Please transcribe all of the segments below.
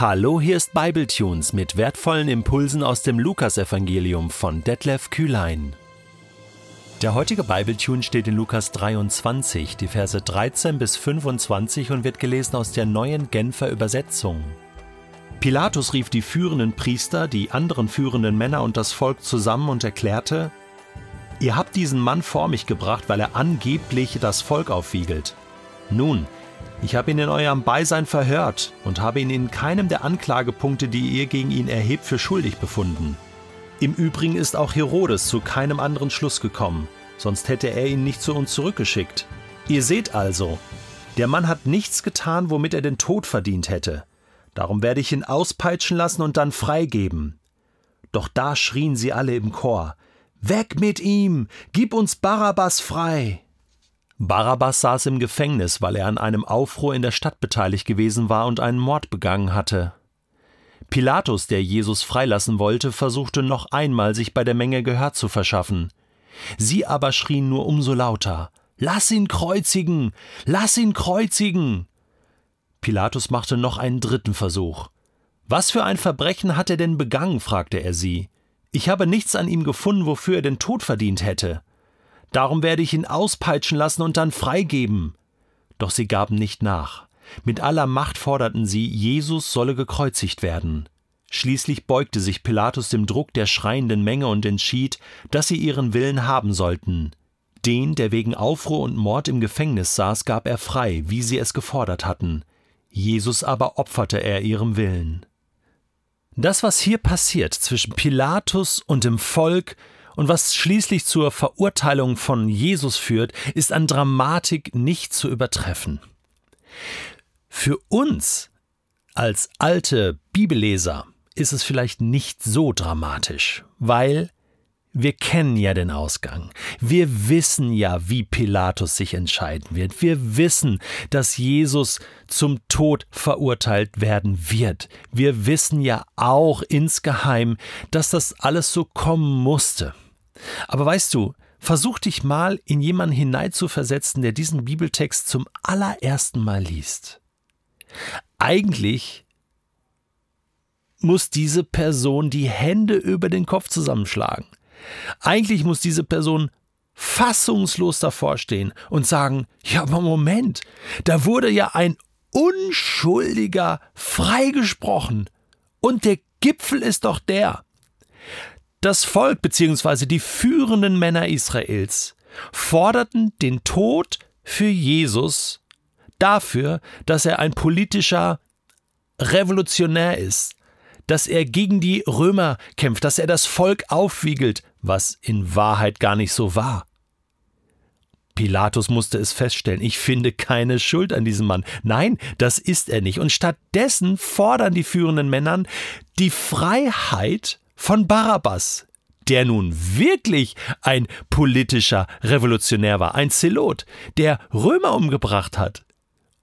Hallo, hier ist Bibletunes mit wertvollen Impulsen aus dem Lukasevangelium von Detlef Kühlein. Der heutige Bibletune steht in Lukas 23, die Verse 13 bis 25 und wird gelesen aus der neuen Genfer Übersetzung. Pilatus rief die führenden Priester, die anderen führenden Männer und das Volk zusammen und erklärte: Ihr habt diesen Mann vor mich gebracht, weil er angeblich das Volk aufwiegelt. Nun, ich habe ihn in eurem Beisein verhört und habe ihn in keinem der Anklagepunkte, die ihr gegen ihn erhebt, für schuldig befunden. Im Übrigen ist auch Herodes zu keinem anderen Schluss gekommen, sonst hätte er ihn nicht zu uns zurückgeschickt. Ihr seht also, der Mann hat nichts getan, womit er den Tod verdient hätte. Darum werde ich ihn auspeitschen lassen und dann freigeben. Doch da schrien sie alle im Chor Weg mit ihm. Gib uns Barabbas frei. Barabbas saß im Gefängnis, weil er an einem Aufruhr in der Stadt beteiligt gewesen war und einen Mord begangen hatte. Pilatus, der Jesus freilassen wollte, versuchte noch einmal, sich bei der Menge Gehör zu verschaffen. Sie aber schrien nur umso lauter Lass ihn kreuzigen. Lass ihn kreuzigen. Pilatus machte noch einen dritten Versuch. Was für ein Verbrechen hat er denn begangen? fragte er sie. Ich habe nichts an ihm gefunden, wofür er den Tod verdient hätte. Darum werde ich ihn auspeitschen lassen und dann freigeben. Doch sie gaben nicht nach. Mit aller Macht forderten sie, Jesus solle gekreuzigt werden. Schließlich beugte sich Pilatus dem Druck der schreienden Menge und entschied, dass sie ihren Willen haben sollten. Den, der wegen Aufruhr und Mord im Gefängnis saß, gab er frei, wie sie es gefordert hatten. Jesus aber opferte er ihrem Willen. Das, was hier passiert zwischen Pilatus und dem Volk, und was schließlich zur Verurteilung von Jesus führt, ist an Dramatik nicht zu übertreffen. Für uns als alte Bibelleser ist es vielleicht nicht so dramatisch, weil wir kennen ja den Ausgang. Wir wissen ja, wie Pilatus sich entscheiden wird. Wir wissen, dass Jesus zum Tod verurteilt werden wird. Wir wissen ja auch insgeheim, dass das alles so kommen musste. Aber weißt du, versuch dich mal in jemanden hineinzuversetzen, der diesen Bibeltext zum allerersten Mal liest. Eigentlich muss diese Person die Hände über den Kopf zusammenschlagen. Eigentlich muss diese Person fassungslos davor stehen und sagen, ja, aber Moment, da wurde ja ein Unschuldiger freigesprochen. Und der Gipfel ist doch der, das Volk bzw. die führenden Männer Israels forderten den Tod für Jesus dafür, dass er ein politischer Revolutionär ist, dass er gegen die Römer kämpft, dass er das Volk aufwiegelt, was in Wahrheit gar nicht so war. Pilatus musste es feststellen, ich finde keine Schuld an diesem Mann. Nein, das ist er nicht. Und stattdessen fordern die führenden Männer die Freiheit von Barabbas, der nun wirklich ein politischer Revolutionär war, ein Zelot, der Römer umgebracht hat.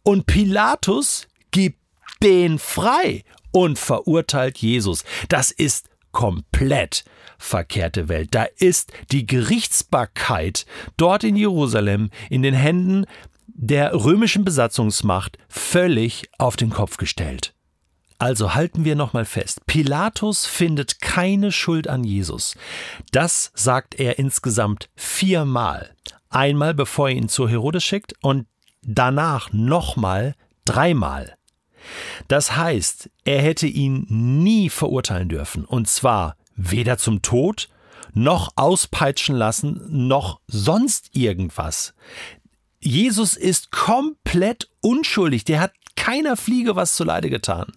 Und Pilatus gibt den frei und verurteilt Jesus. Das ist komplett verkehrte Welt. Da ist die Gerichtsbarkeit dort in Jerusalem in den Händen der römischen Besatzungsmacht völlig auf den Kopf gestellt. Also halten wir nochmal fest. Pilatus findet keine Schuld an Jesus. Das sagt er insgesamt viermal. Einmal bevor er ihn zu Herodes schickt und danach nochmal dreimal. Das heißt, er hätte ihn nie verurteilen dürfen. Und zwar weder zum Tod, noch auspeitschen lassen, noch sonst irgendwas. Jesus ist komplett unschuldig. Der hat keiner Fliege was zuleide getan.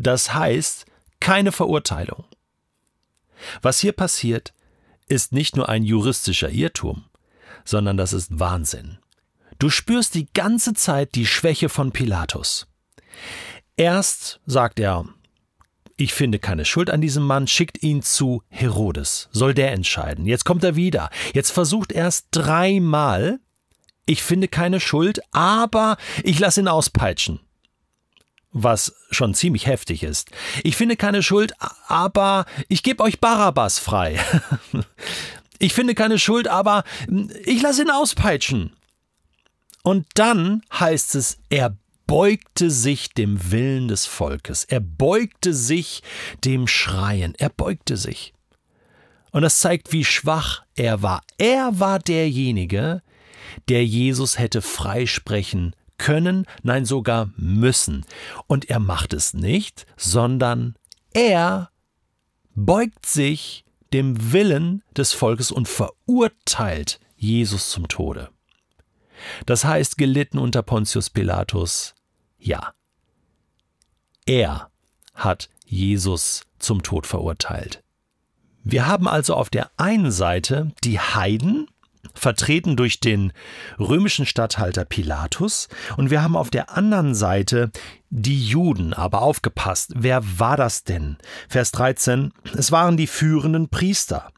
Das heißt, keine Verurteilung. Was hier passiert, ist nicht nur ein juristischer Irrtum, sondern das ist Wahnsinn. Du spürst die ganze Zeit die Schwäche von Pilatus. Erst sagt er, ich finde keine Schuld an diesem Mann, schickt ihn zu Herodes, soll der entscheiden. Jetzt kommt er wieder. Jetzt versucht er es dreimal. Ich finde keine Schuld, aber ich lasse ihn auspeitschen was schon ziemlich heftig ist. Ich finde keine Schuld, aber ich gebe euch Barabbas frei. ich finde keine Schuld, aber ich lasse ihn auspeitschen. Und dann heißt es, er beugte sich dem Willen des Volkes, er beugte sich dem Schreien, er beugte sich. Und das zeigt, wie schwach er war. Er war derjenige, der Jesus hätte freisprechen können, nein sogar müssen. Und er macht es nicht, sondern er beugt sich dem Willen des Volkes und verurteilt Jesus zum Tode. Das heißt, gelitten unter Pontius Pilatus, ja. Er hat Jesus zum Tod verurteilt. Wir haben also auf der einen Seite die Heiden, vertreten durch den römischen Statthalter Pilatus, und wir haben auf der anderen Seite die Juden. Aber aufgepasst, wer war das denn? Vers 13, es waren die führenden Priester,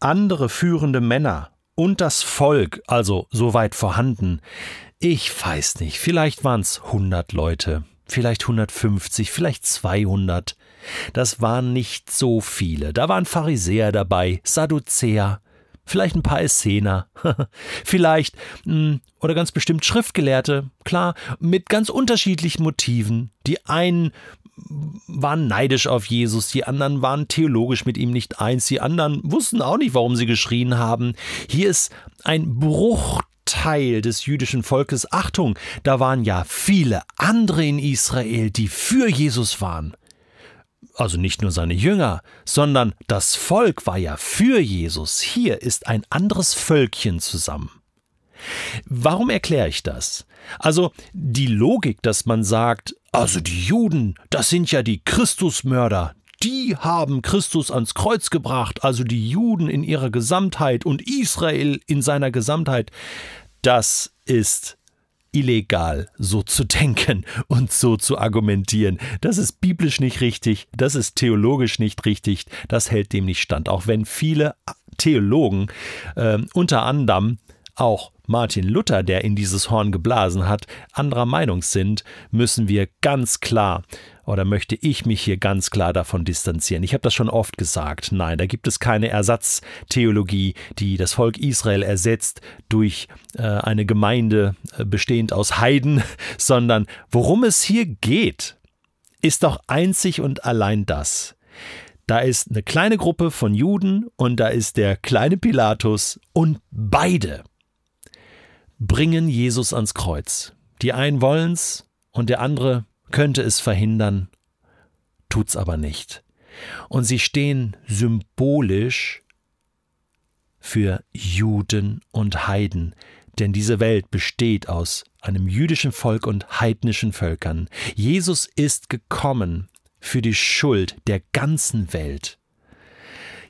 andere führende Männer und das Volk, also soweit vorhanden. Ich weiß nicht, vielleicht waren es 100 Leute, vielleicht 150, vielleicht 200. Das waren nicht so viele. Da waren Pharisäer dabei, Sadduzäer, vielleicht ein paar Essener, vielleicht hm, oder ganz bestimmt Schriftgelehrte, klar, mit ganz unterschiedlichen Motiven. Die einen waren neidisch auf Jesus, die anderen waren theologisch mit ihm nicht eins, die anderen wussten auch nicht, warum sie geschrien haben. Hier ist ein Bruchteil des jüdischen Volkes. Achtung, da waren ja viele andere in Israel, die für Jesus waren also nicht nur seine Jünger, sondern das Volk war ja für Jesus. Hier ist ein anderes Völkchen zusammen. Warum erkläre ich das? Also die Logik, dass man sagt, also die Juden, das sind ja die Christusmörder, die haben Christus ans Kreuz gebracht, also die Juden in ihrer Gesamtheit und Israel in seiner Gesamtheit, das ist illegal, so zu denken und so zu argumentieren. Das ist biblisch nicht richtig, das ist theologisch nicht richtig, das hält dem nicht stand. Auch wenn viele Theologen, äh, unter anderem auch Martin Luther, der in dieses Horn geblasen hat, anderer Meinung sind, müssen wir ganz klar oder möchte ich mich hier ganz klar davon distanzieren? Ich habe das schon oft gesagt. Nein, da gibt es keine Ersatztheologie, die das Volk Israel ersetzt durch äh, eine Gemeinde äh, bestehend aus Heiden, sondern worum es hier geht, ist doch einzig und allein das. Da ist eine kleine Gruppe von Juden und da ist der kleine Pilatus und beide bringen Jesus ans Kreuz. Die einen wollen's und der andere könnte es verhindern, tut's aber nicht. Und sie stehen symbolisch für Juden und Heiden, denn diese Welt besteht aus einem jüdischen Volk und heidnischen Völkern. Jesus ist gekommen für die Schuld der ganzen Welt.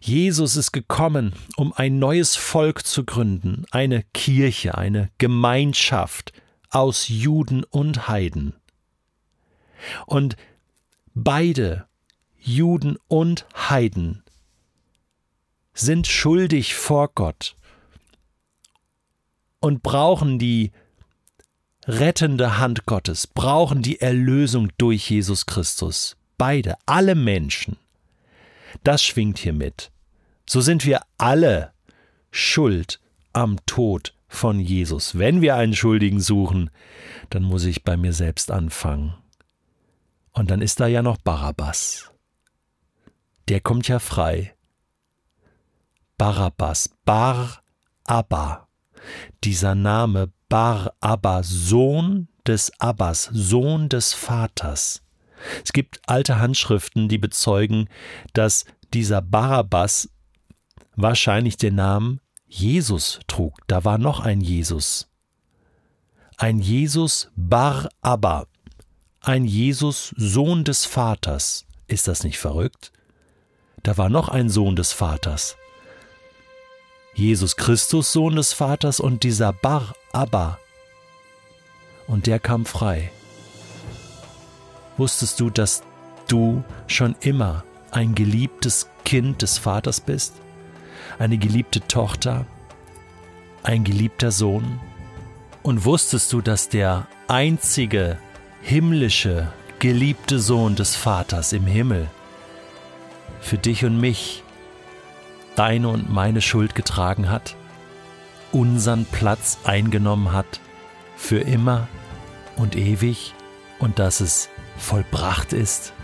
Jesus ist gekommen, um ein neues Volk zu gründen, eine Kirche, eine Gemeinschaft aus Juden und Heiden. Und beide, Juden und Heiden, sind schuldig vor Gott und brauchen die rettende Hand Gottes, brauchen die Erlösung durch Jesus Christus. Beide, alle Menschen. Das schwingt hier mit. So sind wir alle schuld am Tod von Jesus. Wenn wir einen Schuldigen suchen, dann muss ich bei mir selbst anfangen. Und dann ist da ja noch Barabbas. Der kommt ja frei. Barabbas, Bar Abba. Dieser Name Bar Abba, Sohn des Abbas, Sohn des Vaters. Es gibt alte Handschriften, die bezeugen, dass dieser Barabbas wahrscheinlich den Namen Jesus trug. Da war noch ein Jesus. Ein Jesus Bar Abba ein Jesus Sohn des Vaters. Ist das nicht verrückt? Da war noch ein Sohn des Vaters. Jesus Christus Sohn des Vaters und dieser Bar Abba. Und der kam frei. Wusstest du, dass du schon immer ein geliebtes Kind des Vaters bist? Eine geliebte Tochter? Ein geliebter Sohn? Und wusstest du, dass der einzige himmlische, geliebte Sohn des Vaters im Himmel, für dich und mich deine und meine Schuld getragen hat, unseren Platz eingenommen hat, für immer und ewig? und dass es vollbracht ist?